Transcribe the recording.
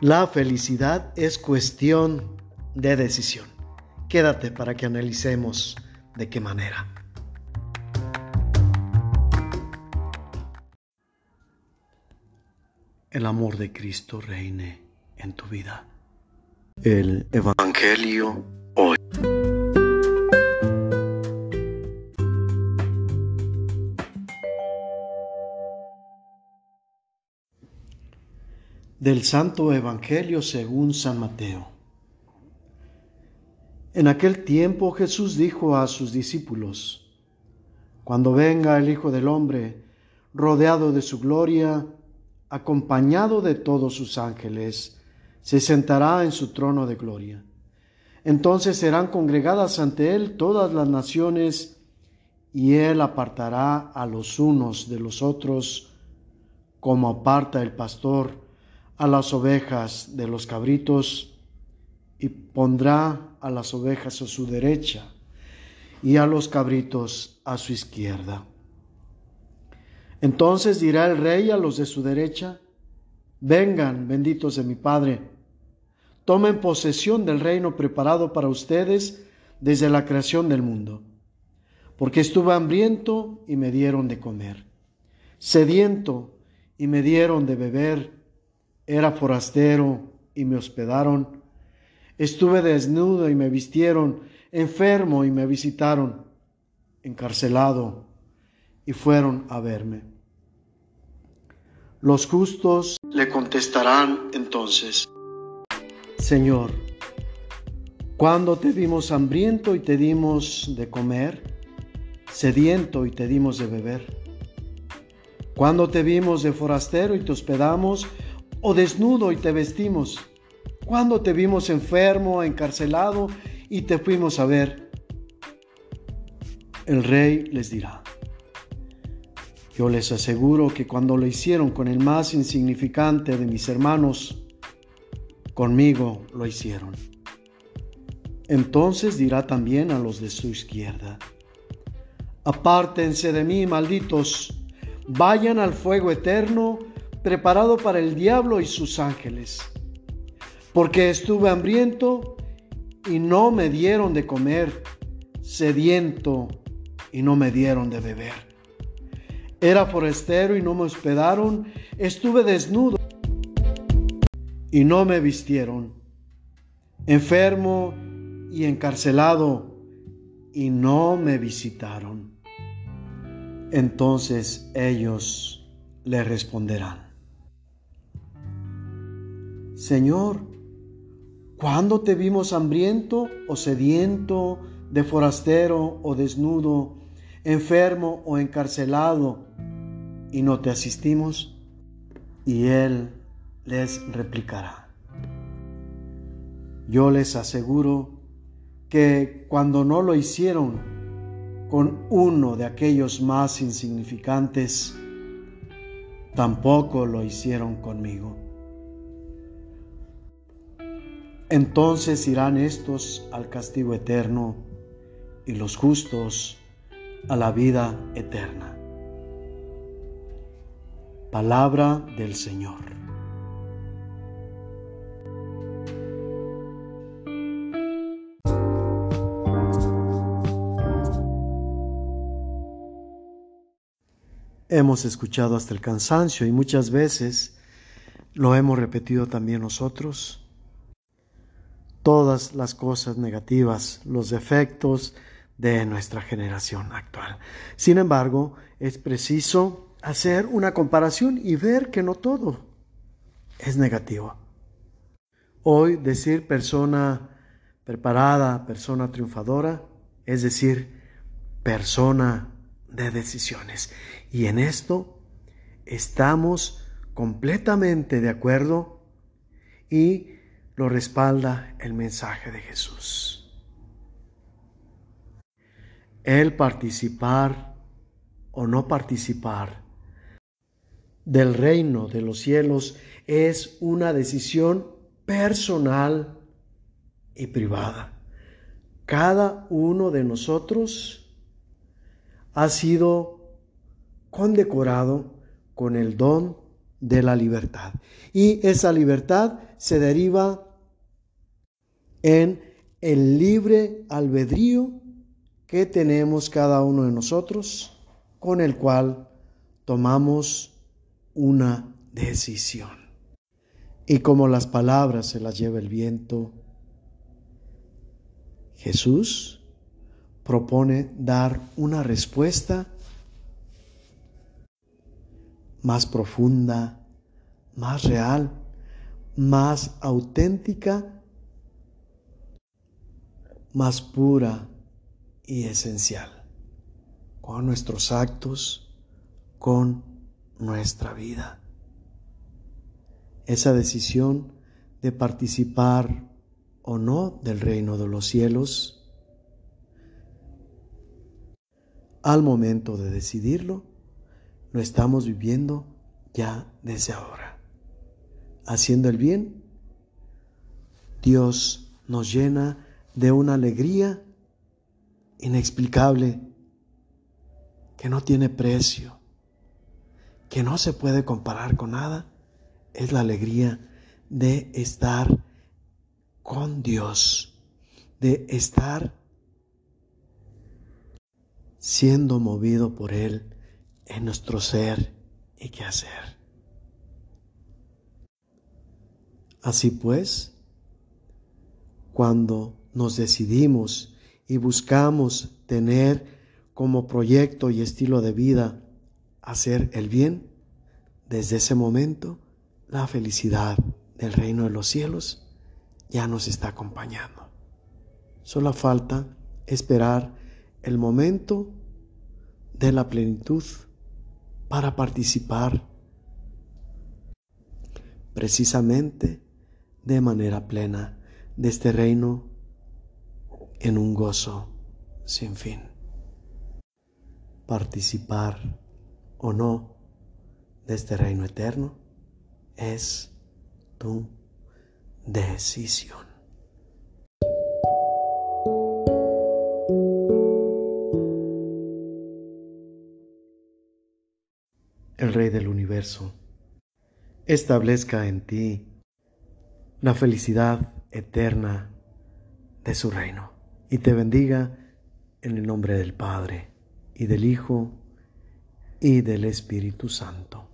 La felicidad es cuestión de decisión. Quédate para que analicemos de qué manera. El amor de Cristo reine en tu vida. El Evangelio hoy. Del Santo Evangelio según San Mateo. En aquel tiempo Jesús dijo a sus discípulos, Cuando venga el Hijo del Hombre, rodeado de su gloria, acompañado de todos sus ángeles, se sentará en su trono de gloria. Entonces serán congregadas ante él todas las naciones, y él apartará a los unos de los otros, como aparta el pastor a las ovejas de los cabritos, y pondrá a las ovejas a su derecha y a los cabritos a su izquierda. Entonces dirá el rey a los de su derecha, vengan, benditos de mi Padre, tomen posesión del reino preparado para ustedes desde la creación del mundo, porque estuve hambriento y me dieron de comer, sediento y me dieron de beber, era forastero y me hospedaron, estuve desnudo y me vistieron, enfermo y me visitaron, encarcelado y fueron a verme. Los justos le contestarán entonces, Señor, ¿cuándo te vimos hambriento y te dimos de comer, sediento y te dimos de beber? ¿Cuándo te vimos de forastero y te hospedamos, o desnudo y te vestimos? ¿Cuándo te vimos enfermo, encarcelado y te fuimos a ver? El rey les dirá, yo les aseguro que cuando lo hicieron con el más insignificante de mis hermanos, conmigo lo hicieron. Entonces dirá también a los de su izquierda, apártense de mí, malditos, vayan al fuego eterno preparado para el diablo y sus ángeles, porque estuve hambriento y no me dieron de comer, sediento y no me dieron de beber era forastero y no me hospedaron. Estuve desnudo y no me vistieron. Enfermo y encarcelado y no me visitaron. Entonces ellos le responderán. Señor, ¿cuándo te vimos hambriento o sediento, de forastero o desnudo? enfermo o encarcelado y no te asistimos? Y él les replicará. Yo les aseguro que cuando no lo hicieron con uno de aquellos más insignificantes, tampoco lo hicieron conmigo. Entonces irán estos al castigo eterno y los justos a la vida eterna. Palabra del Señor. Hemos escuchado hasta el cansancio y muchas veces lo hemos repetido también nosotros. Todas las cosas negativas, los defectos, de nuestra generación actual. Sin embargo, es preciso hacer una comparación y ver que no todo es negativo. Hoy decir persona preparada, persona triunfadora, es decir, persona de decisiones. Y en esto estamos completamente de acuerdo y lo respalda el mensaje de Jesús el participar o no participar del reino de los cielos es una decisión personal y privada. Cada uno de nosotros ha sido condecorado con el don de la libertad. Y esa libertad se deriva en el libre albedrío que tenemos cada uno de nosotros, con el cual tomamos una decisión. Y como las palabras se las lleva el viento, Jesús propone dar una respuesta más profunda, más real, más auténtica, más pura y esencial, con nuestros actos, con nuestra vida. Esa decisión de participar o no del reino de los cielos, al momento de decidirlo, lo estamos viviendo ya desde ahora. Haciendo el bien, Dios nos llena de una alegría inexplicable que no tiene precio, que no se puede comparar con nada, es la alegría de estar con Dios, de estar siendo movido por Él en nuestro ser y qué hacer. Así pues, cuando nos decidimos y buscamos tener como proyecto y estilo de vida hacer el bien, desde ese momento la felicidad del reino de los cielos ya nos está acompañando. Solo falta esperar el momento de la plenitud para participar precisamente de manera plena de este reino en un gozo sin fin. Participar o no de este reino eterno es tu decisión. el Rey del universo, establezca en ti la felicidad eterna de su reino y te bendiga en el nombre del Padre y del Hijo y del Espíritu Santo.